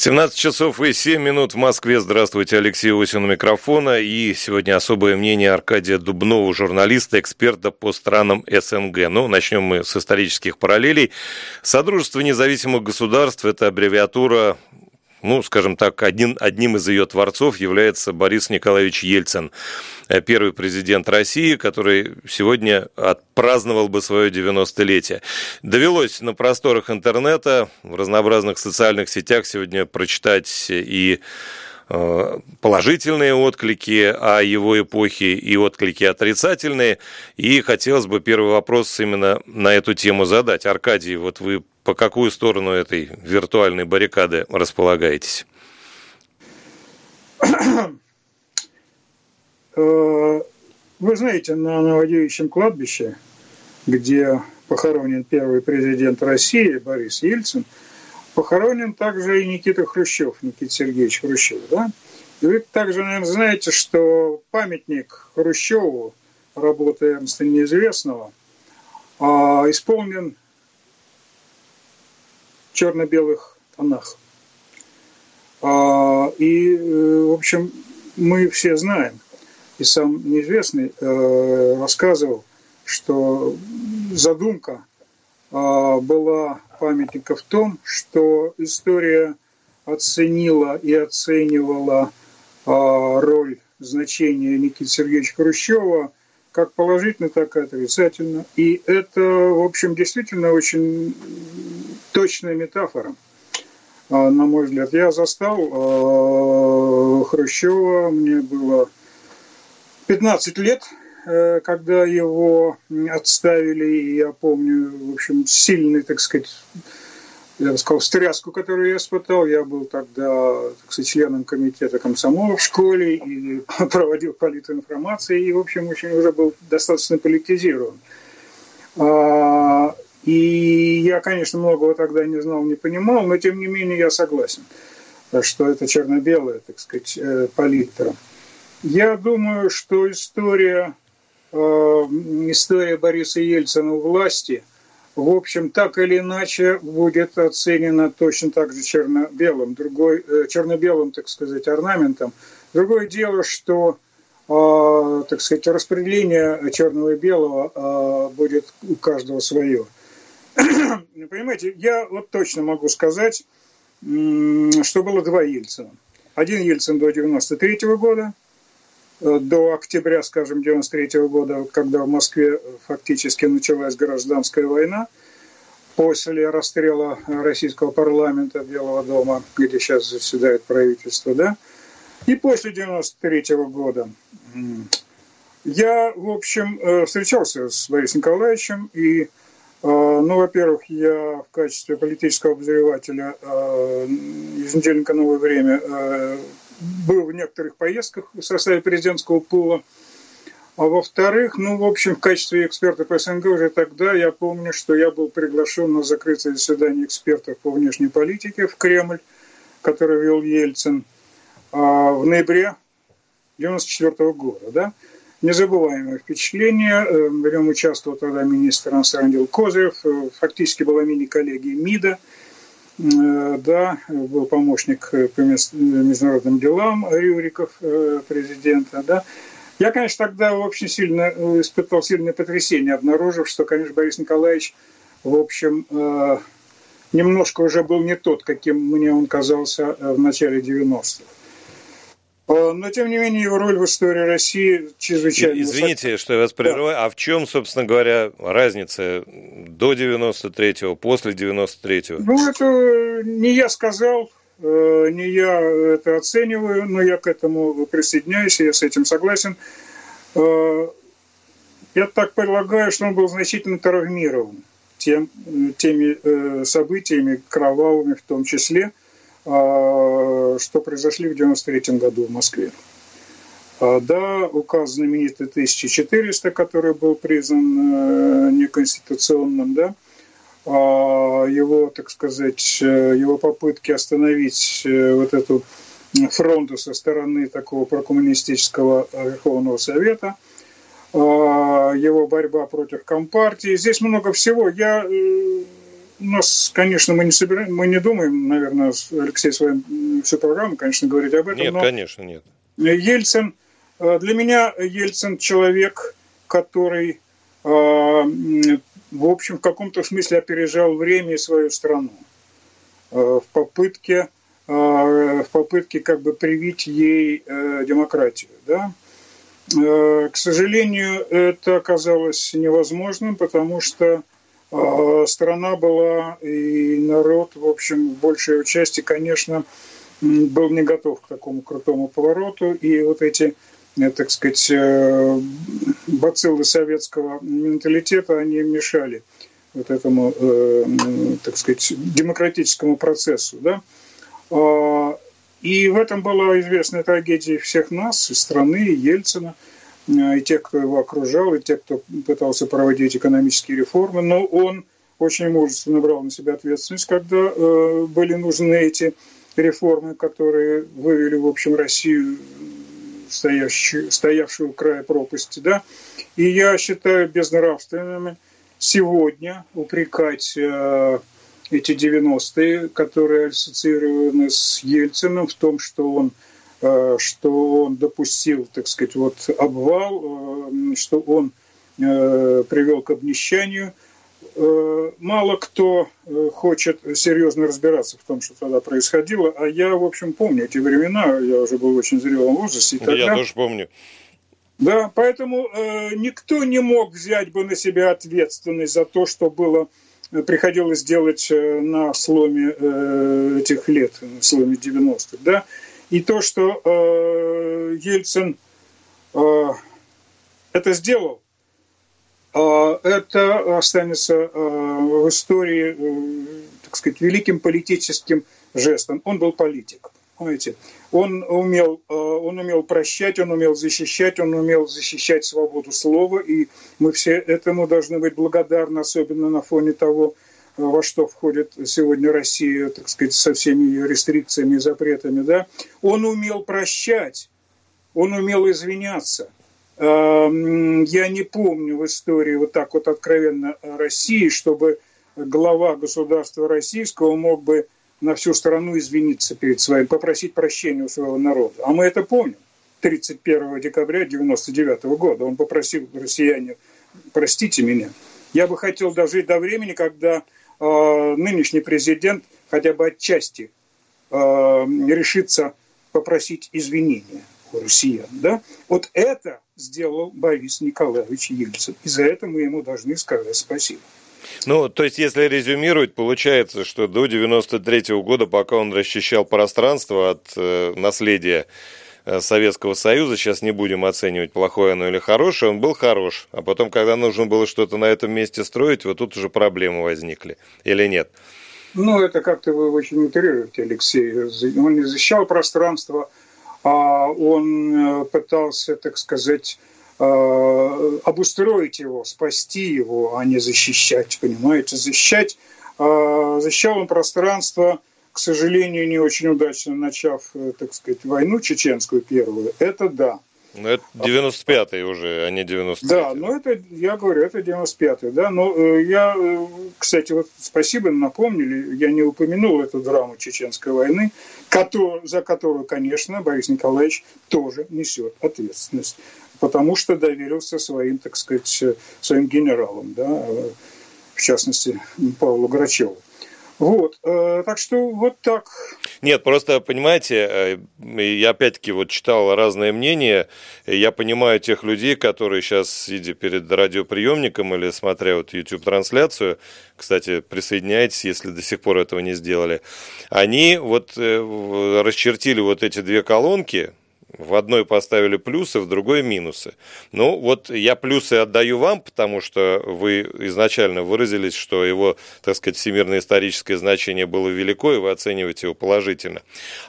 17 часов и 7 минут в Москве. Здравствуйте, Алексей Осин у микрофона. И сегодня особое мнение Аркадия Дубнова, журналиста, эксперта по странам СНГ. Ну, начнем мы с исторических параллелей. Содружество независимых государств – это аббревиатура ну, скажем так, один, одним из ее творцов является Борис Николаевич Ельцин, э, первый президент России, который сегодня отпраздновал бы свое 90-летие. Довелось на просторах интернета, в разнообразных социальных сетях сегодня прочитать и Э, положительные отклики о его эпохе и отклики отрицательные. И хотелось бы первый вопрос именно на эту тему задать. Аркадий, вот вы по какую сторону этой виртуальной баррикады располагаетесь? Э, вы знаете, на Новодевичьем кладбище, где похоронен первый президент России Борис Ельцин – Похоронен также и Никита Хрущев, Никита Сергеевич Хрущев. Да? И вы также, наверное, знаете, что памятник Хрущеву, работы Эрнста Неизвестного, а, исполнен черно-белых тонах. А, и, э, в общем, мы все знаем, и сам неизвестный э, рассказывал, что задумка а, была памятника в том, что история оценила и оценивала а, роль, значение Никиты Сергеевича Хрущева как положительно, так и отрицательно. И это, в общем, действительно очень точная метафора, а, на мой взгляд. Я застал Хрущева, мне было 15 лет, Э, когда его отставили, я помню, в общем, сильный, так сказать, я бы сказал, стряску, которую я испытал. Я был тогда, так сказать, членом комитета комсомола в школе и проводил политинформацию, и, в общем, очень уже был достаточно политизирован. И я, конечно, многого тогда не знал, не понимал, но, тем не менее, я согласен, что это черно-белая, так сказать, э, палитра. Я думаю, что история Э, история Бориса Ельцина у власти, в общем, так или иначе будет оценена точно так же черно-белым, другой, э, черно-белым, так сказать, орнаментом. Другое дело, что так сказать, распределение черного и белого будет у каждого свое. Понимаете, я вот точно могу сказать, что было два Ельцина. Один Ельцин до 93 -го года – Э, до октября, скажем, 93 года, когда в Москве фактически началась гражданская война, после расстрела российского парламента Белого дома, где сейчас заседает правительство, да, и после 93 года. Я, в общем, э, встречался с Борисом Николаевичем, и, ну, во-первых, я в качестве политического обозревателя еженедельника «Новое время» был в некоторых поездках в составе президентского пула. А во-вторых, ну, в общем, в качестве эксперта по СНГ уже тогда я помню, что я был приглашен на закрытое заседание экспертов по внешней политике в Кремль, который вел Ельцин в ноябре 1994 года. Да? Незабываемое впечатление. Э, в нем участвовал тогда министр иностранных дел Козырев, э, фактически была мини-коллегия МИДа – Э, да, был помощник по международным делам Рюриков, президента, да. Я, конечно, тогда очень сильно испытал сильное потрясение, обнаружив, что, конечно, Борис Николаевич, в общем, немножко уже был не тот, каким мне он казался в начале 90-х. Э, но, тем не менее, его роль в истории России чрезвычайно Извините, что я вас прерываю. Да. А в чем, собственно говоря, разница до 93-го, после 93-го? Ну, это не я сказал, э, не я это оцениваю, но я к этому присоединяюсь, я с этим согласен. Э, я так предлагаю, что он был значительно травмирован тем, теми событиями кровавыми в том числе – что произошли в 93 году в Москве. А, да, указ знаменитый 1400, который был признан э, неконституционным, да, а, его, так сказать, э, его попытки остановить э, вот эту фронту со стороны такого прокоммунистического Верховного Совета, его борьба против Компартии. Здесь много всего. Я у нас, конечно, мы не собираем, мы не думаем, наверное, Алексей с вами всю программу, конечно, говорить об этом. Нет, но конечно, нет. Ельцин, э, для меня Ельцин человек, который, э, в общем, в каком-то смысле опережал время и свою страну в попытке в попытке как бы привить ей демократию, да. К сожалению, это оказалось невозможным, потому что страна была и народ, в общем, в большей части, конечно, был не готов к такому крутому повороту. И вот эти, э, так сказать, э, бациллы советского менталитета, они мешали вот этому, э, так сказать, демократическому процессу. Да? А, и в этом была известная трагедия всех нас, и страны, и Ельцина – и тех, кто его окружал, и тех, кто пытался проводить экономические реформы, но он очень мужественно брал на себя ответственность, когда э, были нужны эти реформы, которые вывели, в общем, Россию, стоящую, стоявшую у края пропасти. Да? И я считаю безнравственными сегодня упрекать э, эти 90-е, которые ассоциированы с Ельциным, в том, что он Э, что он допустил, так сказать, вот обвал, э, что он э, привел к обнищанию. Мало кто хочет серьезно разбираться в том, что тогда происходило, а я, в общем, помню эти времена, я уже был в очень зрелом возрасте. И тогда... Я тоже помню. Да, поэтому э, никто не мог взять бы на себя ответственность за то, что было приходилось делать на сломе э, этих лет, на сломе 90-х. Да? И то, что э, Ельцин э, это сделал, э, это останется э, в истории, э, так сказать, великим политическим жестом. Он был политик. Понимаете? Он умел, э, он умел прощать, он умел защищать, он умел защищать свободу слова, и мы все этому должны быть благодарны, особенно на фоне того, во что входит сегодня Россия, так сказать, со всеми ее рестрикциями и запретами, да, он умел прощать, он умел извиняться. Эм, я не помню в истории вот так вот откровенно России, чтобы глава государства российского мог бы на всю страну извиниться перед своим, попросить прощения у своего народа. А мы это помним. 31 декабря 1999 года он попросил россияне, простите меня, я бы хотел дожить до времени, когда нынешний президент хотя бы отчасти э, решится попросить извинения у россиян. Да? Вот это сделал Борис Николаевич Ельцин. И за это мы ему должны сказать спасибо. Ну, то есть, если резюмировать, получается, что до 93 -го года, пока он расчищал пространство от э, наследия Э, Советского Союза, сейчас не будем оценивать, плохое оно или хорошее, он был хорош. А потом, когда нужно было что-то на этом месте строить, вот тут уже проблемы возникли. Или нет? Ну, это как-то вы очень утрируете, Алексей. Он не защищал пространство, а он э, пытался, так сказать, э, обустроить его, спасти его, а не защищать, понимаете? Защищать, защищал он пространство к сожалению, не очень удачно начав, э, так сказать, войну чеченскую первую, это да. Ну, это 95-й уже, а не 93-й. Да, ну это, я говорю, это 95-й, да. Но э, я, э, кстати, вот спасибо, напомнили, я не упомянул эту драму чеченской войны, который, за которую, конечно, Борис Николаевич тоже несет ответственность, потому что доверился своим, так сказать, своим генералам, да, в частности, Павлу Грачеву. Вот, э, так что вот так. Нет, просто, понимаете, э, я опять-таки вот читал разные мнения, я понимаю тех людей, которые сейчас, сидя перед радиоприемником или смотря вот YouTube-трансляцию, кстати, присоединяйтесь, если до сих пор этого не сделали, они вот э, расчертили вот эти две колонки, в одной поставили плюсы, в другой минусы. Ну, вот я плюсы отдаю вам, потому что вы изначально выразились, что его, так сказать, всемирное историческое значение было велико, и вы оцениваете его положительно.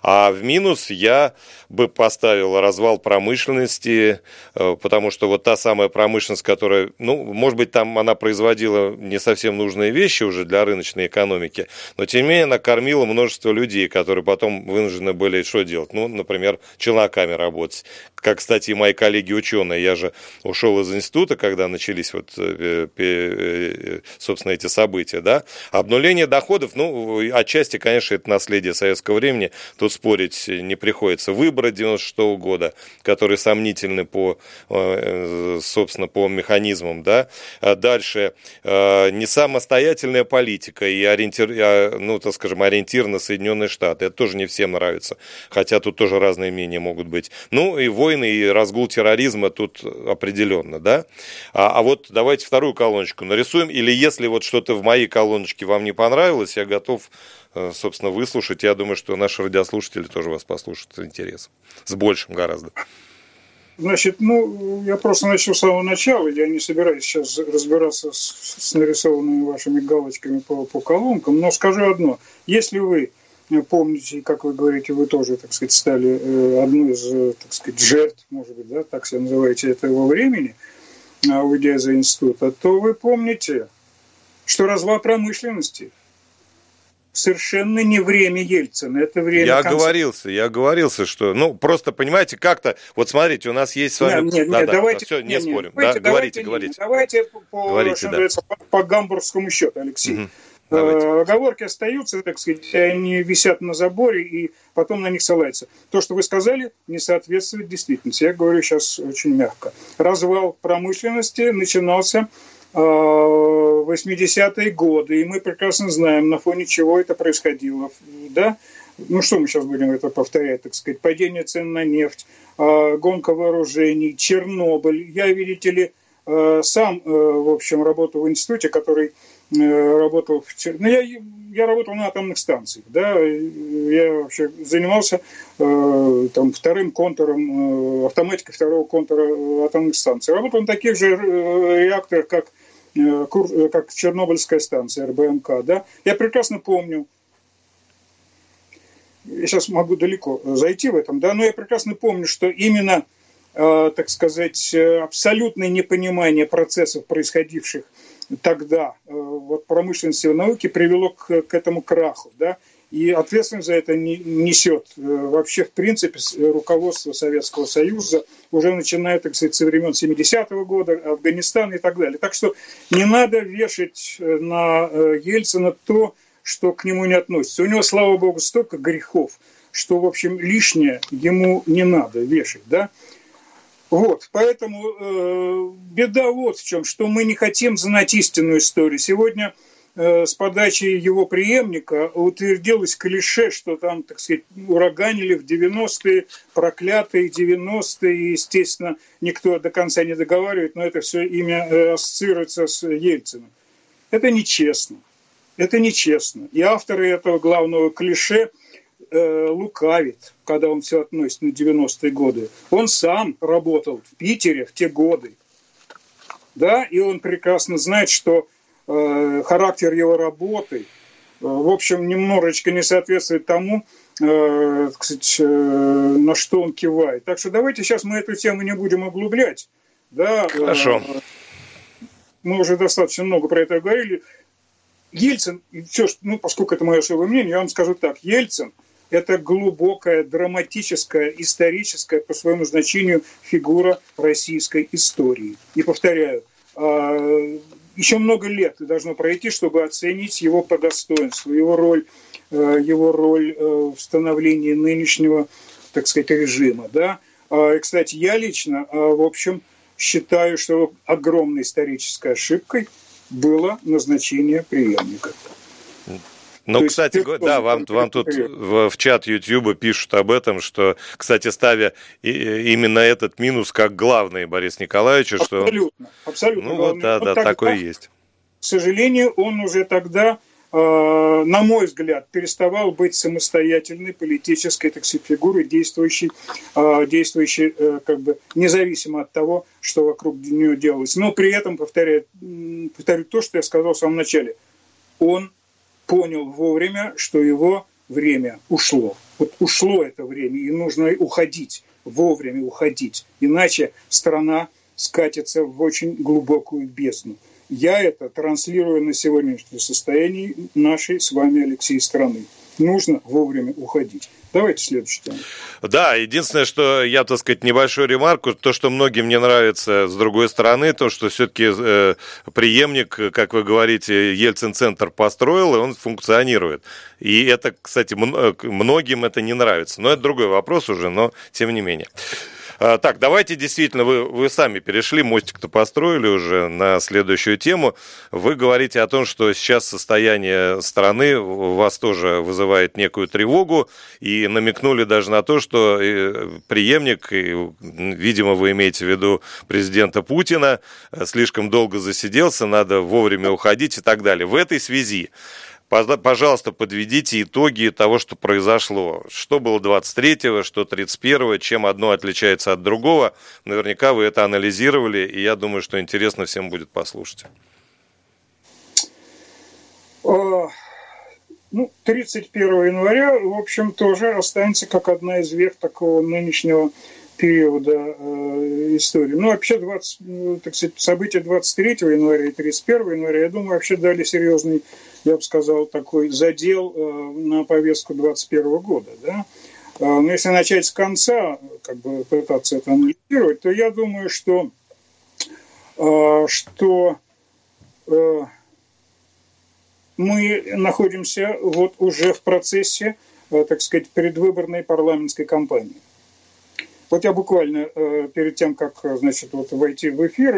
А в минус я бы поставил развал промышленности, э, потому что вот та самая промышленность, которая, ну, может быть, там она производила не совсем нужные вещи уже для рыночной экономики, но тем не менее она кормила множество людей, которые потом вынуждены были что делать? Ну, например, челноками работать. как, кстати, и мои коллеги-ученые. Я же ушел из института, когда начались вот, э, э, собственно, эти события, да. Обнуление доходов, ну, отчасти, конечно, это наследие советского времени, тут спорить не приходится. Выборы 96 -го года, которые сомнительны по, собственно, по механизмам, да. А дальше не самостоятельная политика и ориентир, а, ну, так скажем, ориентир на Соединенные Штаты. Это тоже не всем нравится, хотя тут тоже разные мнения могут быть. Ну и войны, и разгул терроризма тут определенно, да. А, а вот давайте вторую колоночку нарисуем, или если вот что-то в моей колоночке вам не понравилось, я готов э, собственно, выслушать. Я думаю, что наши радиослушатели тоже вас послушают с интересом. С большим гораздо. Значит, ну, я просто начал с самого начала, я не собираюсь сейчас разбираться с, с нарисованными вашими галочками по, по колонкам, но скажу одно. Если вы помните, как вы говорите, вы тоже, так сказать, стали э, одной из, э, так сказать, жертв, может быть, да, так себя называете, этого времени, а, уйдя из института, то вы помните, что развал промышленности совершенно не время Ельцина, это время Я конца. говорился, я говорился, что, ну, просто, понимаете, как-то, вот смотрите, у нас есть с вами... Нет, нет, да, нет, да, давайте... Все, не нет, спорим, давайте, да, говорите, говорите. Давайте по, говорите, да. по гамбургскому счету, Алексей. Угу. Давайте. Оговорки остаются, так сказать, они висят на заборе и потом на них ссылаются. То, что вы сказали, не соответствует действительности. Я говорю сейчас очень мягко. Развал промышленности начинался в 80-е годы, и мы прекрасно знаем, на фоне чего это происходило. Да? Ну что мы сейчас будем это повторять, так сказать, падение цен на нефть, гонка вооружений, Чернобыль. Я, видите ли, сам, в общем, работал в институте, который Э, работал в ну, я, я работал на атомных станциях, да, я вообще занимался э, там вторым контуром, э, автоматикой второго контура атомных станций. Работал на таких же э, реакторах, как, э, как Чернобыльская станция, РБМК, да. Я прекрасно помню, я сейчас могу далеко зайти в этом, да, но я прекрасно помню, что именно, э, так сказать, абсолютное непонимание процессов, происходивших тогда э, вот промышленности и науки привело к, к этому краху. Да? И ответственность за это не, несет э, вообще, в принципе, руководство Советского Союза, уже начиная, так сказать, со времен 70-го года, Афганистана и так далее. Так что не надо вешать э, на Ельцина то, что к нему не относится. У него, слава богу, столько грехов, что, в общем, лишнее ему не надо вешать. Да? Вот, поэтому э, беда вот в чем, что мы не хотим знать истинную историю. Сегодня э, с подачи его преемника утвердилось клише, что там, так сказать, ураганили в 90-е, проклятые 90-е, и, естественно, никто до конца не договаривает, но это все имя э, ассоциируется с Ельциным. Это нечестно. Это нечестно. И авторы этого главного клише э, лукавит, когда он все относит на 90-е годы. Он сам работал в Питере в те годы. Да, и он прекрасно знает, что э, характер его работы, э, в общем, немножечко не соответствует тому, э, сказать, э, на что он кивает. Так что давайте сейчас мы эту тему не будем углублять. Да, э, Хорошо. Э, мы уже достаточно много про это говорили. Ельцин, все, ну, поскольку это мое особое мнение, я вам скажу так. Ельцин – это глубокая, драматическая, историческая по своему значению фигура российской истории. И повторяю, а, еще много лет должно пройти, чтобы оценить его по достоинству, его роль, э, его роль э, в становлении нынешнего, так сказать, режима. Да? А, и, кстати, я лично, а, в общем, считаю, что огромной исторической ошибкой было назначение преемника. Ну, кстати, есть, да, вам, вам тут в, в чат YouTube пишут об этом, что, кстати, ставя и, именно этот минус как главный Борис Николаевич, что... Абсолютно, абсолютно. Ну, вот, да, да, такое есть. К сожалению, он уже тогда, э, на мой взгляд, переставал быть самостоятельной политической, так сказать, фигурой, действующей, э, действующей э, как бы независимо от того, что вокруг нее делалось. Но при этом, повторяю, повторю то, что я сказал в самом начале, он понял вовремя, что его время ушло. Вот ушло это время, и нужно уходить, вовремя уходить. Иначе страна скатится в очень глубокую бездну. Я это транслирую на сегодняшнее состояние нашей с вами, Алексей, страны. Нужно вовремя уходить. Давайте следующий тему. Да, единственное, что я, так сказать, небольшую ремарку, то, что многим не нравится с другой стороны, то, что все-таки э, преемник, как вы говорите, Ельцин-центр построил, и он функционирует. И это, кстати, многим это не нравится. Но это другой вопрос уже, но тем не менее. А, так, давайте действительно, вы, вы сами перешли, мостик-то построили уже на следующую тему. Вы говорите о том, что сейчас состояние страны вас тоже вызывает некую тревогу, и намекнули даже на то, что э, преемник, видимо, вы имеете в виду президента Путина, э, слишком долго засиделся, надо вовремя уходить и так далее. В этой связи Пожалуйста, подведите итоги того, что произошло. Что было 23-го, что 31-го, чем одно отличается от другого. Наверняка вы это анализировали, и я думаю, что интересно всем будет послушать. А, ну, 31 января, в общем, тоже останется как одна из вех такого нынешнего периода э, истории. Ну, вообще, 20, ну, так сказать, события 23 января и 31 января, я думаю, вообще дали серьезный я бы сказал, такой задел э, на повестку 2021 года. Да? Э, но если начать с конца, как бы пытаться это анализировать, то я думаю, что, э, что мы находимся вот уже в процессе, так сказать, предвыборной парламентской кампании. Вот я буквально перед тем, как значит, вот войти в эфир,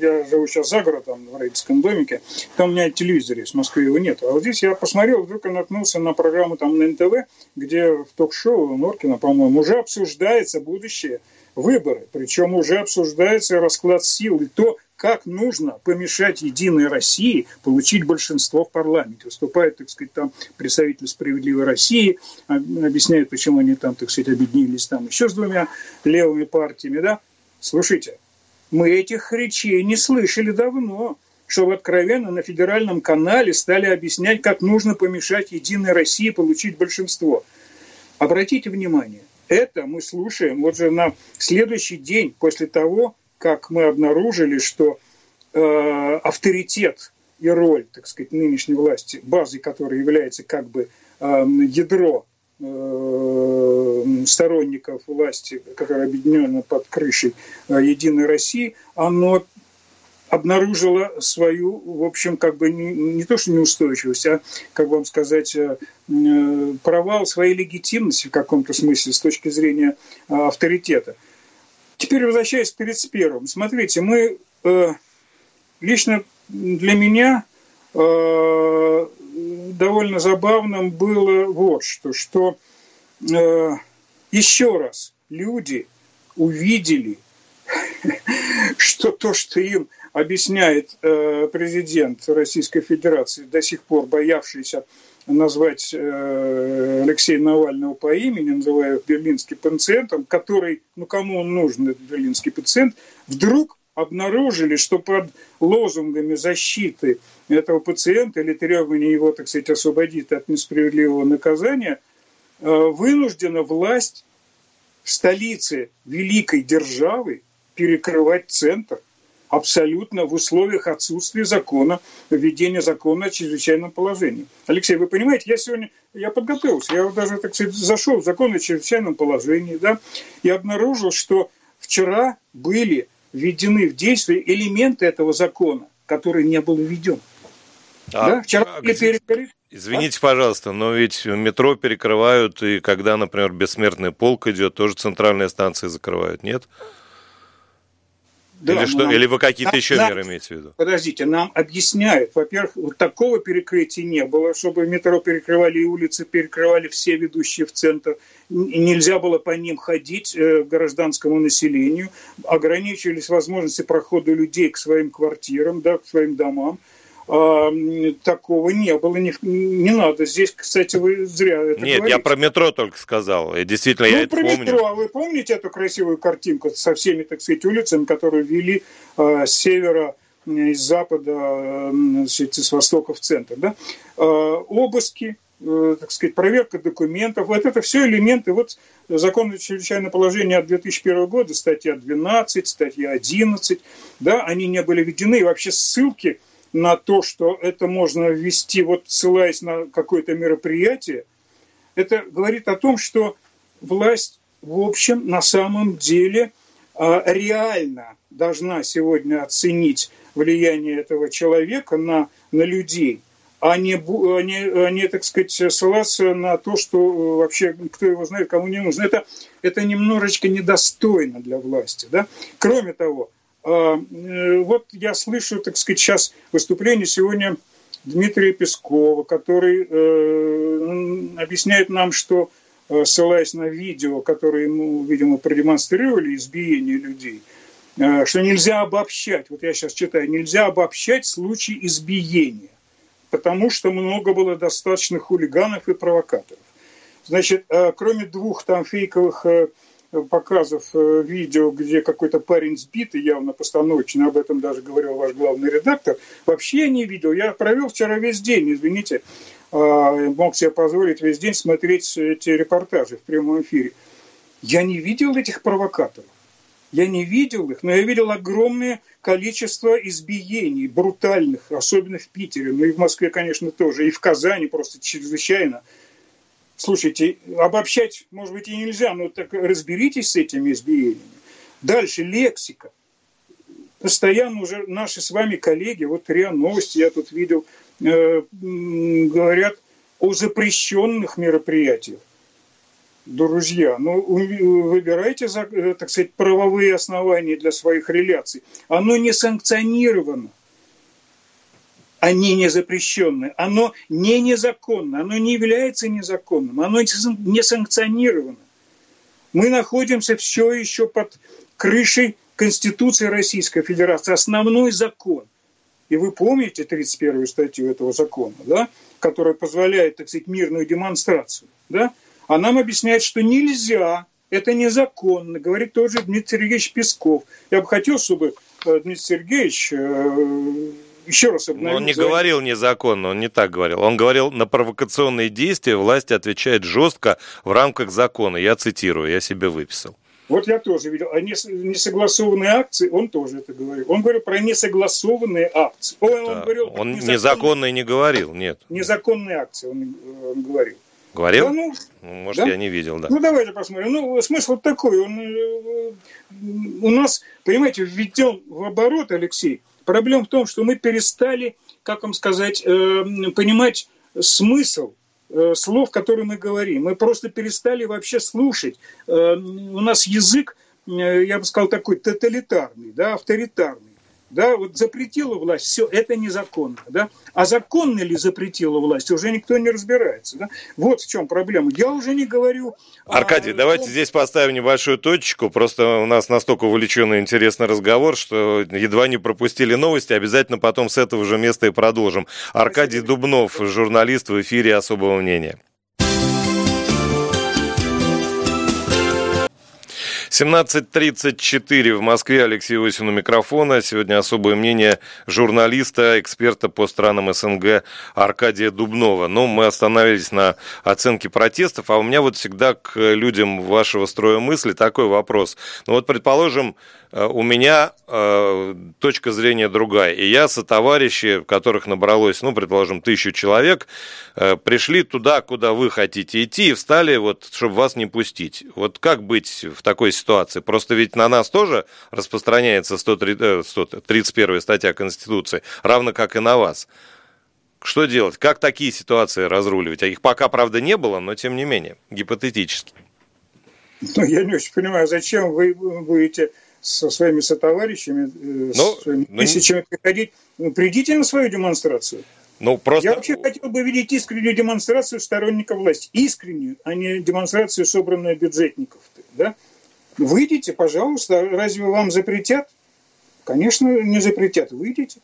я живу сейчас за городом, в родительском домике, там у меня телевизор есть, в Москве его нет. А вот здесь я посмотрел, вдруг я наткнулся на программу там на НТВ, где в ток-шоу Норкина, по-моему, уже обсуждается будущее выборы. Причем уже обсуждается расклад сил и то, как нужно помешать Единой России получить большинство в парламенте. Выступает, так сказать, там представитель «Справедливой России», объясняет, почему они там, так сказать, объединились там еще с двумя левыми партиями, да. Слушайте, мы этих речей не слышали давно, чтобы откровенно на федеральном канале стали объяснять, как нужно помешать Единой России получить большинство. Обратите внимание, это мы слушаем вот же на следующий день после того, как мы обнаружили, что э, авторитет и роль, так сказать, нынешней власти, базой которой является как бы э, ядро сторонников власти, которая объединена под крышей э, Единой России, оно обнаружило свою, в общем, как бы не, не то что неустойчивость, а, как вам сказать, э, провал своей легитимности в каком-то смысле с точки зрения авторитета. Теперь возвращаясь перед первым. Смотрите, мы лично для меня довольно забавным было вот что, что э, еще раз люди увидели, что то, что им объясняет э, президент Российской Федерации, до сих пор боявшийся назвать э, Алексея Навального по имени, называя его берлинским пациентом, который, ну кому он нужен, этот берлинский пациент, вдруг обнаружили, что под лозунгами защиты этого пациента или требования его, так сказать, освободить от несправедливого наказания, э, вынуждена власть в столице великой державы перекрывать центр абсолютно в условиях отсутствия закона, введения закона о чрезвычайном положении. Алексей, вы понимаете, я сегодня, я подготовился, я даже, так сказать, зашел в закон о чрезвычайном положении, да, и обнаружил, что вчера были введены в действие элементы этого закона, который не был введен. А, да? Вчера а, перекрыт. Извините, а? пожалуйста, но ведь метро перекрывают, и когда, например, бессмертный полк идет, тоже центральные станции закрывают, нет? Да, или, что, нам, или вы какие-то еще нам, меры имеете в виду? Подождите, нам объясняют. Во-первых, вот такого перекрытия не было, чтобы метро перекрывали и улицы, перекрывали все ведущие в центр. Нельзя было по ним ходить э, гражданскому населению. Ограничивались возможности прохода людей к своим квартирам, да, к своим домам такого не было. Не, не надо. Здесь, кстати, вы зря это Нет, говорите. я про метро только сказал. И действительно, ну, я про это помню. метро. А вы помните эту красивую картинку со всеми, так сказать, улицами, которые вели э, с севера из запада, значит, с востока в центр. Да? Э, обыски, э, так сказать, проверка документов. Вот это все элементы. Вот закон о чрезвычайном положении от 2001 года, статья 12, статья 11, да, они не были введены. И вообще ссылки на то, что это можно ввести, вот ссылаясь на какое-то мероприятие, это говорит о том, что власть, в общем, на самом деле а, реально должна сегодня оценить влияние этого человека на, на людей, а не, а, не, а не, так сказать, ссылаться на то, что э, вообще кто его знает, кому не нужно. Это, это немножечко недостойно для власти. Да? Кроме того, вот я слышу, так сказать, сейчас выступление сегодня Дмитрия Пескова, который э, объясняет нам, что, э, ссылаясь на видео, которое ему, видимо, продемонстрировали, избиение людей, э, что нельзя обобщать, вот я сейчас читаю, нельзя обобщать случай избиения, потому что много было достаточно хулиганов и провокаторов. Значит, э, кроме двух там фейковых э, показов э, видео, где какой-то парень сбитый, явно постановочно, об этом даже говорил ваш главный редактор, вообще не видел. Я провел вчера весь день, извините, а, мог себе позволить весь день смотреть эти репортажи в прямом эфире. Я не видел этих провокаторов. Я не видел их, но я видел огромное количество избиений, брутальных, особенно в Питере, ну и в Москве, конечно, тоже, и в Казани просто чрезвычайно Слушайте, обобщать, может быть, и нельзя, но так разберитесь с этими избиениями. Дальше лексика. Постоянно уже наши с вами коллеги, вот РИА Новости, я тут видел, э, говорят о запрещенных мероприятиях. Друзья, ну выбирайте, э, так сказать, правовые основания для своих реляций. Оно не санкционировано они не запрещенные, оно не незаконно, оно не является незаконным, оно не санкционировано. Мы находимся все еще под крышей Конституции Российской Федерации, основной закон. И вы помните 31-ю статью этого закона, да, которая позволяет, так сказать, мирную демонстрацию, да? А нам объясняет, что нельзя, это незаконно, говорит тот же Дмитрий Сергеевич Песков. Я бы хотел, чтобы э, Дмитрий Сергеевич э, еще раз обновил. Он не свои... говорил незаконно, он не так говорил. Он говорил, на провокационные действия власть отвечает жестко в рамках закона. Я цитирую, я себе выписал. Вот я тоже видел. А несогласованные акции, он тоже это говорил. Он говорил про несогласованные акции. Ой, да. Он, говорил, он незаконные... незаконные не говорил, нет. Незаконные акции он, он говорил. Говорил? Да, ну, ну, может, да? я не видел, да. Ну, давайте посмотрим. Ну, смысл такой. Он, э, у нас, понимаете, введен в оборот, Алексей, Проблема в том, что мы перестали, как вам сказать, э, понимать смысл э, слов, которые мы говорим. Мы просто перестали вообще слушать. Э, у нас язык, я бы сказал, такой тоталитарный, да, авторитарный да, вот запретила власть, все, это незаконно, да, а законно ли запретила власть, уже никто не разбирается, да, вот в чем проблема, я уже не говорю... Аркадий, а, давайте том... здесь поставим небольшую точку, просто у нас настолько увлеченный интересный разговор, что едва не пропустили новости, обязательно потом с этого же места и продолжим. Аркадий Дубнов, журналист в эфире «Особого мнения». 17.34 в Москве. Алексей Осин у микрофона. Сегодня особое мнение журналиста, эксперта по странам СНГ Аркадия Дубнова. Но мы остановились на оценке протестов, а у меня вот всегда к людям вашего строя мысли такой вопрос. Ну вот, предположим, у меня э, точка зрения другая. И я со товарищи, которых набралось, ну, предположим, тысячу человек, э, пришли туда, куда вы хотите идти, и встали, вот, чтобы вас не пустить. Вот как быть в такой ситуации? Просто ведь на нас тоже распространяется 103, 131 э, статья Конституции, равно как и на вас. Что делать? Как такие ситуации разруливать? А их пока, правда, не было, но тем не менее, гипотетически. Ну, я не очень понимаю, зачем вы будете со своими сотоварищами, э, ну, с своими ну, тысячами приходить. Ну, придите на свою демонстрацию. Ну, просто... Я вообще хотел бы видеть искреннюю демонстрацию сторонников власти. Искреннюю, а не демонстрацию, собранную бюджетников. Да? Выйдите, пожалуйста. Разве вам запретят? Конечно, не запретят. Выйдите.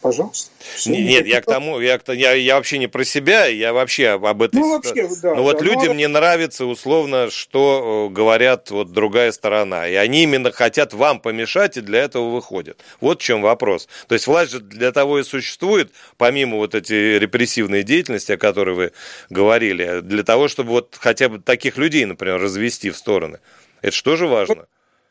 Пожалуйста. Нет, я к тому, я, я, я вообще не про себя, я вообще об этой ну, вообще, да, Ну вот да, людям но... не нравится условно, что э, говорят вот другая сторона, и они именно хотят вам помешать, и для этого выходят. Вот в чем вопрос. То есть власть же для того и существует, помимо вот этой репрессивной деятельности, о которой вы говорили, для того, чтобы вот хотя бы таких людей, например, развести в стороны. Это же важно?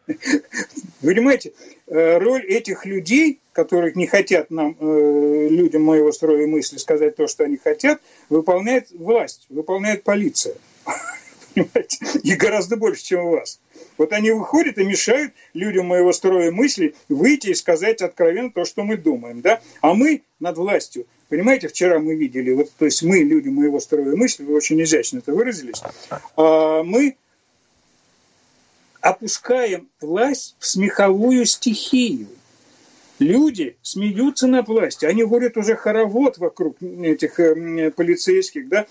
Вы понимаете, роль этих людей, которых не хотят нам, э, людям моего строя мысли, сказать то, что они хотят, выполняет власть, выполняет полиция. Понимаете? И гораздо больше, чем у вас. Вот они выходят и мешают людям моего строя мысли выйти и сказать откровенно то, что мы думаем. Да? А мы над властью. Понимаете, вчера мы видели, вот, то есть мы, люди моего строя мысли, вы очень изящно это выразились, а мы опускаем власть в смеховую стихию. Люди смеются над властью, они говорят уже хоровод вокруг этих э, полицейских, да,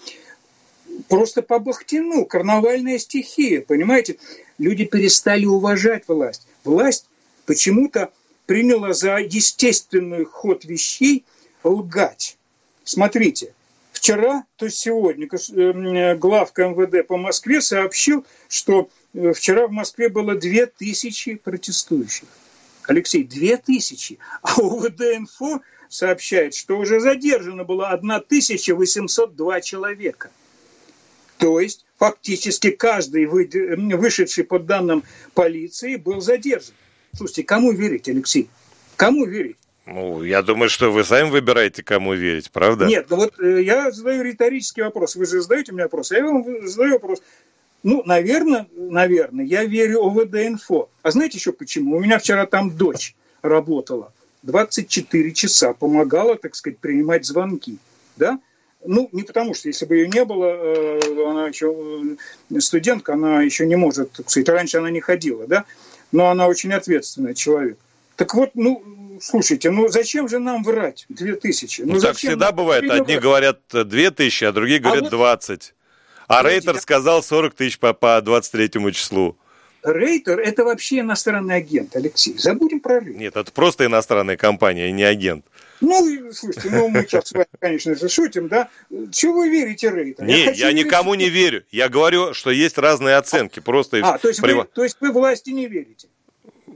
просто по бахтину, карнавальная стихия, понимаете? Люди перестали уважать власть. Власть почему-то приняла за естественный ход вещей лгать. Смотрите, вчера, то есть сегодня, э, главка МВД по Москве сообщил, что Э, вчера в Москве было две тысячи протестующих. Алексей, две тысячи. А УВД-инфо сообщает, что уже задержано было 1802 человека. То есть фактически каждый вышедший под данным полиции был задержан. Слушайте, кому верить, Алексей? Кому верить? Ну, я думаю, что вы сами выбираете, кому верить, правда? Нет, ну вот э, я задаю риторический вопрос. Вы же задаете мне вопрос, а я вам задаю вопрос. Ну, наверное, наверное, я верю ОВД-инфо. А знаете еще почему? У меня вчера там дочь работала. 24 часа помогала, так сказать, принимать звонки. Да? Ну, не потому что, если бы ее не было, э, она еще э, студентка, она еще не может, так сказать, раньше она не ходила, да, но она очень ответственный человек. Так вот, ну, слушайте, ну зачем же нам врать? Две тысячи. Ну, ну так всегда бывает. Одни говорят две тысячи, а другие говорят а двадцать. А Рейтер сказал 40 тысяч по, по 23 числу. Рейтер – это вообще иностранный агент, Алексей. Забудем про Рейтер. Нет, это просто иностранная компания, не агент. Ну, слушайте, ну мы сейчас с вами, конечно же, шутим, да? Чего вы верите Рейтеру? Не, я, я никому верить, не верю. Я говорю, что есть разные оценки. Просто а, то есть, вы, то есть вы власти не верите?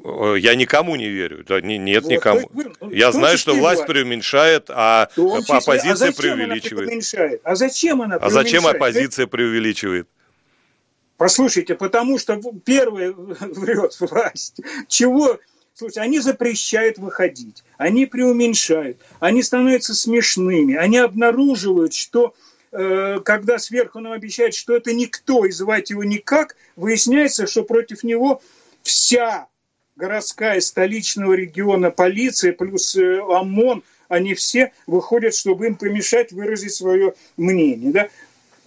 Я никому не верю. Да, нет, вот, никому. Вы, я знаю, что власть преуменьшает, а числе, оппозиция а преувеличивает. Она а зачем она А зачем оппозиция преувеличивает? Послушайте, потому что первое врет власть. Чего? Слушайте, они запрещают выходить, они преуменьшают, они становятся смешными, они обнаруживают, что э, когда сверху нам обещают, что это никто, и звать его никак, выясняется, что против него вся городская столичного региона полиция плюс э, ОМОН, они все выходят, чтобы им помешать выразить свое мнение. Да?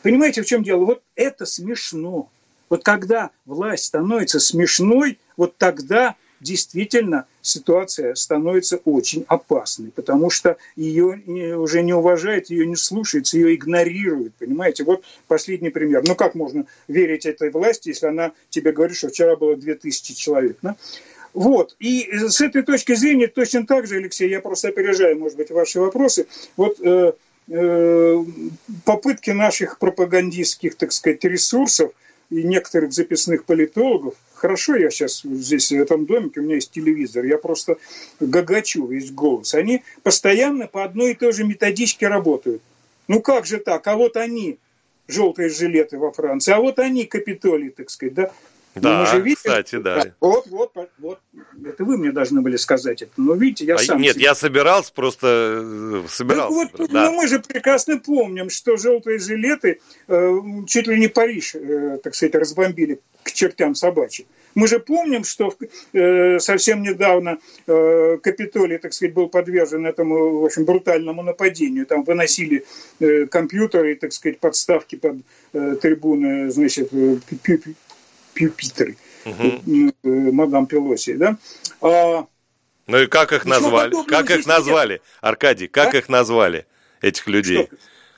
Понимаете, в чем дело? Вот это смешно. Вот когда власть становится смешной, вот тогда действительно ситуация становится очень опасной, потому что ее уже не уважают, ее не слушаются, ее игнорируют, понимаете? Вот последний пример. Ну как можно верить этой власти, если она тебе говорит, что вчера было 2000 человек? Да? Вот. И с этой точки зрения точно так же, Алексей, я просто опережаю, может быть, ваши вопросы. Вот э, э, попытки наших пропагандистских, так сказать, ресурсов и некоторых записных политологов, хорошо, я сейчас здесь, в этом домике, у меня есть телевизор, я просто гагачу весь голос, они постоянно по одной и той же методичке работают. Ну как же так? А вот они, желтые жилеты во Франции, а вот они, Капитолий, так сказать, да? Да, мы же видим, кстати, да. Вот, вот, вот. Это вы мне должны были сказать это. Но видите, я а, сам... Нет, себе... я собирался, просто э, собирался. Так вот, да. ну, мы же прекрасно помним, что желтые жилеты э, чуть ли не Париж, э, так сказать, разбомбили к чертям собачьим. Мы же помним, что э, совсем недавно э, Капитолий, так сказать, был подвержен этому, в общем, брутальному нападению. Там выносили э, компьютеры, так сказать, подставки под э, трибуны, значит, э, пюпитры угу. мадам Пелоси, да? А, ну и как их назвали? Как их назвали, Аркадий? Как а? их назвали этих людей? Что?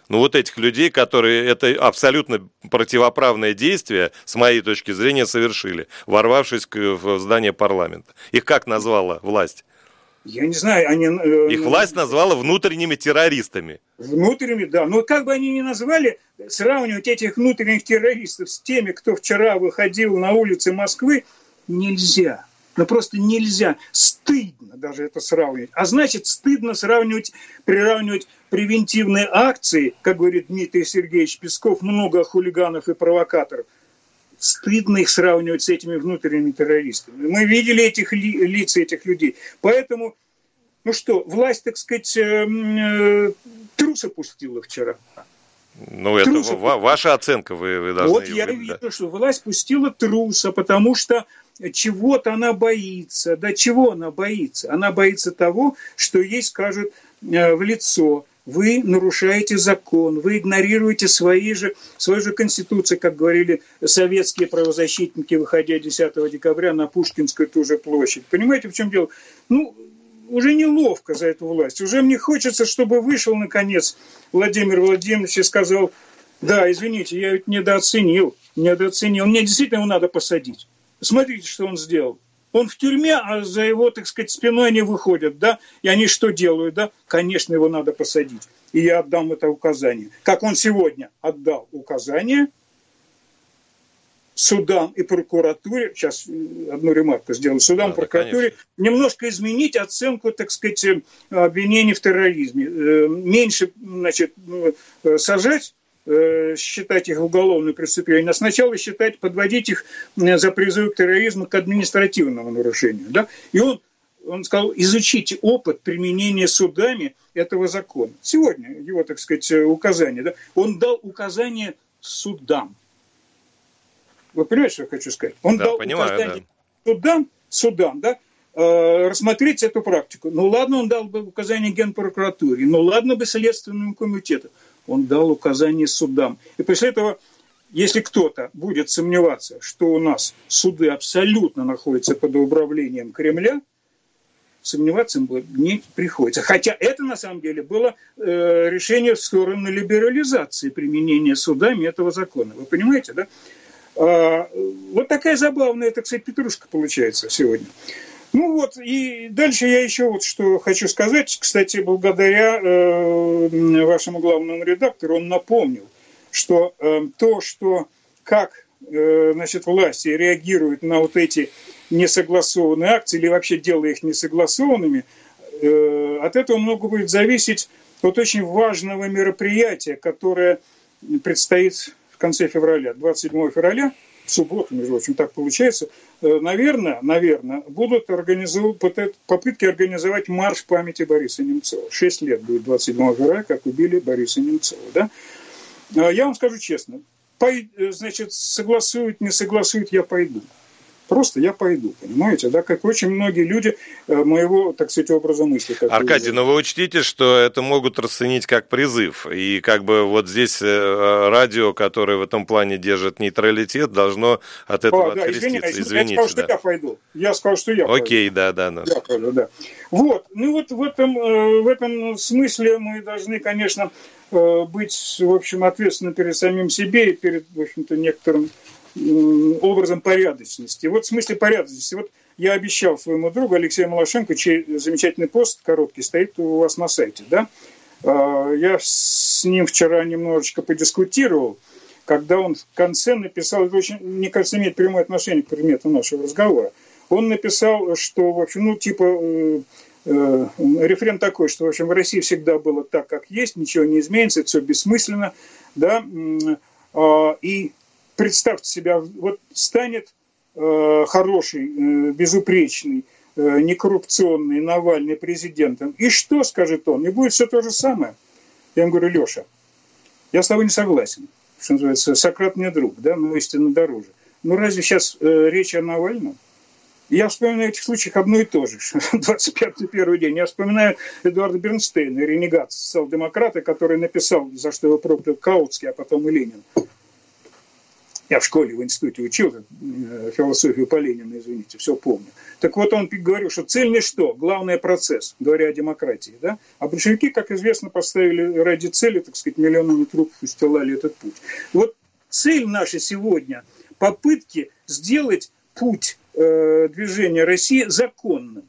Ну вот этих людей, которые это абсолютно противоправное действие, с моей точки зрения, совершили, ворвавшись в здание парламента. Их как назвала власть? Я не знаю, они... Э, Их власть назвала внутренними террористами. Внутренними, да. Но как бы они ни назвали, сравнивать этих внутренних террористов с теми, кто вчера выходил на улицы Москвы, нельзя. Ну просто нельзя. Стыдно даже это сравнивать. А значит, стыдно сравнивать, приравнивать превентивные акции, как говорит Дмитрий Сергеевич Песков, много хулиганов и провокаторов. Стыдно их сравнивать с этими внутренними террористами. Мы видели этих ли, лица этих людей. Поэтому, ну что, власть, так сказать, э, э, труса пустила вчера. Ну, это труса. ваша оценка, вы, вы должны... Вот я да. вижу, что власть пустила труса, потому что чего-то она боится. Да чего она боится? Она боится того, что ей скажут э, в лицо. Вы нарушаете закон, вы игнорируете свои же, свою же конституцию, как говорили советские правозащитники, выходя 10 декабря на Пушкинскую ту же площадь. Понимаете, в чем дело? Ну, уже неловко за эту власть. Уже мне хочется, чтобы вышел, наконец, Владимир Владимирович и сказал, да, извините, я ведь недооценил, недооценил. Мне действительно его надо посадить. Смотрите, что он сделал. Он в тюрьме, а за его, так сказать, спиной они выходят, да? И они что делают, да? Конечно, его надо посадить. И я отдам это указание. Как он сегодня отдал указание судам и прокуратуре, сейчас одну ремарку сделаю, судам и прокуратуре, конечно. немножко изменить оценку, так сказать, обвинений в терроризме. Э, меньше, значит, э, сажать Э, считать их уголовным преступлением, а сначала считать, подводить их э, за призыв к терроризму к административному нарушению. Да? И он, он сказал, изучите опыт применения судами этого закона. Сегодня его, так сказать, указание. Да? Он дал указание судам. Вы понимаете, что я хочу сказать? Он да, дал понимаю, указание да. судам, судам, да, э, рассмотреть эту практику. Ну ладно, он дал бы указание Генпрокуратуре, ну ладно бы Следственному комитету он дал указание судам. И после этого, если кто-то будет сомневаться, что у нас суды абсолютно находятся под управлением Кремля, сомневаться не приходится. Хотя это на самом деле было э, решение в сторону либерализации применения судами этого закона. Вы понимаете, да? А, вот такая забавная, так сказать, петрушка получается сегодня. Ну вот, и дальше я еще вот что хочу сказать. Кстати, благодаря э, вашему главному редактору он напомнил, что э, то, что как э, значит, власти реагируют на вот эти несогласованные акции или вообще делая их несогласованными, э, от этого много будет зависеть от очень важного мероприятия, которое предстоит в конце февраля, 27 февраля – в субботу, между прочим, так получается, э, наверное, наверное, будут организовать, попытки организовать марш памяти Бориса Немцова. Шесть лет будет 27 февраля, как убили Бориса Немцова. Да? А я вам скажу честно, э, значит, согласуют, не согласуют, я пойду. Просто я пойду, понимаете, да, как очень многие люди э, моего, так сказать, образа мысли. Аркадий, но вы учтите, что это могут расценить как призыв, и как бы вот здесь э, радио, которое в этом плане держит нейтралитет, должно от этого а, да, откреститься. Извините, извините, я сказал, да. что я пойду. Я сказал, что я Окей, пойду. да, да, да. Я пойду, да. Вот, ну вот в этом, э, в этом смысле мы должны, конечно, быть, в общем, ответственны перед самим себе и перед, в общем-то, некоторым образом порядочности. Вот в смысле порядочности. Вот я обещал своему другу Алексею Малашенко, чей замечательный пост короткий стоит у вас на сайте, да? А, я с ним вчера немножечко подискутировал, когда он в конце написал, это очень, мне кажется, имеет прямое отношение к предмету нашего разговора. Он написал, что, в общем, ну, типа, э, э, рефрен такой, что, в общем, в России всегда было так, как есть, ничего не изменится, это все бессмысленно, да, э, и представьте себя, вот станет э, хороший, э, безупречный, э, некоррупционный Навальный президентом, и что, скажет он, и будет все то же самое. Я ему говорю, Леша, я с тобой не согласен, что называется, Сократ мне друг, да, но истина дороже. Ну разве сейчас э, речь о Навальном? Я вспоминаю в этих случаях одно и то же. 25-й первый день. Я вспоминаю Эдуарда Бернстейна, ренегат социал-демократа, который написал, за что его проклял Каутский, а потом и Ленин. Я в школе, в институте учил э, философию по Ленину, извините, все помню. Так вот он говорил, что цель не что, главное процесс, говоря о демократии. Да? А большевики, как известно, поставили ради цели, так сказать, миллионами трупов устилали этот путь. Вот цель наша сегодня – попытки сделать путь э, движения России законным.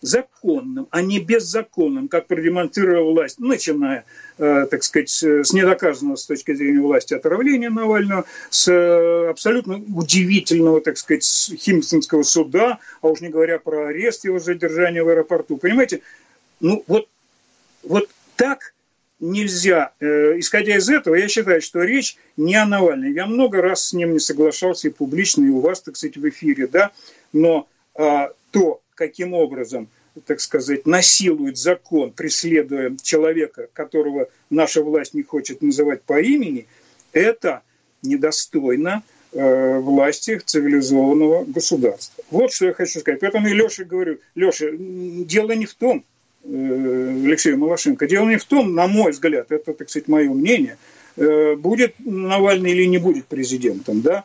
Законным, а не беззаконным, как продемонстрировала власть, начиная, э, так сказать, с недоказанного с точки зрения власти отравления Навального, с э, абсолютно удивительного, так сказать, Химсонского суда, а уж не говоря про арест его задержания в аэропорту. Понимаете, ну вот, вот так нельзя. Э, исходя из этого, я считаю, что речь не о Навальном. Я много раз с ним не соглашался и публично, и у вас, так сказать, в эфире, да, но то, каким образом, так сказать, насилует закон, преследуя человека, которого наша власть не хочет называть по имени, это недостойно э, власти цивилизованного государства. Вот что я хочу сказать. Поэтому и Леше говорю, Леша, дело не в том, э, Алексей Малашенко, дело не в том, на мой взгляд, это, так сказать, мое мнение, э, будет Навальный или не будет президентом, да,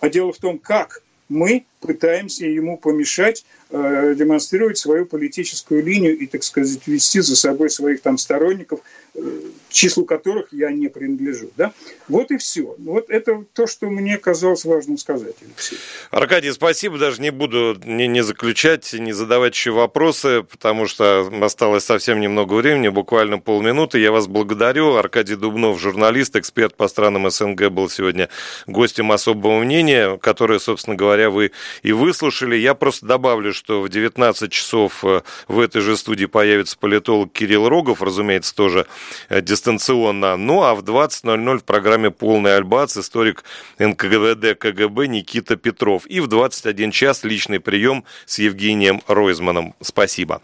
а дело в том, как мы пытаемся ему помешать э, демонстрировать свою политическую линию и, так сказать, вести за собой своих там сторонников, э, числу которых я не принадлежу. Да? Вот и все. Вот это то, что мне казалось важным сказать, Алексей. Аркадий, спасибо. Даже не буду не, не заключать, не задавать еще вопросы, потому что осталось совсем немного времени, буквально полминуты. Я вас благодарю. Аркадий Дубнов, журналист, эксперт по странам СНГ, был сегодня гостем особого мнения, которое, собственно говоря, вы и выслушали. Я просто добавлю, что в 19 часов э, в этой же студии появится политолог Кирилл Рогов, разумеется, тоже э, дистанционно. Ну а в 20.00 в программе «Полный альбац» историк НКВД КГБ Никита Петров. И в 21 час личный прием с Евгением Ройзманом. Спасибо.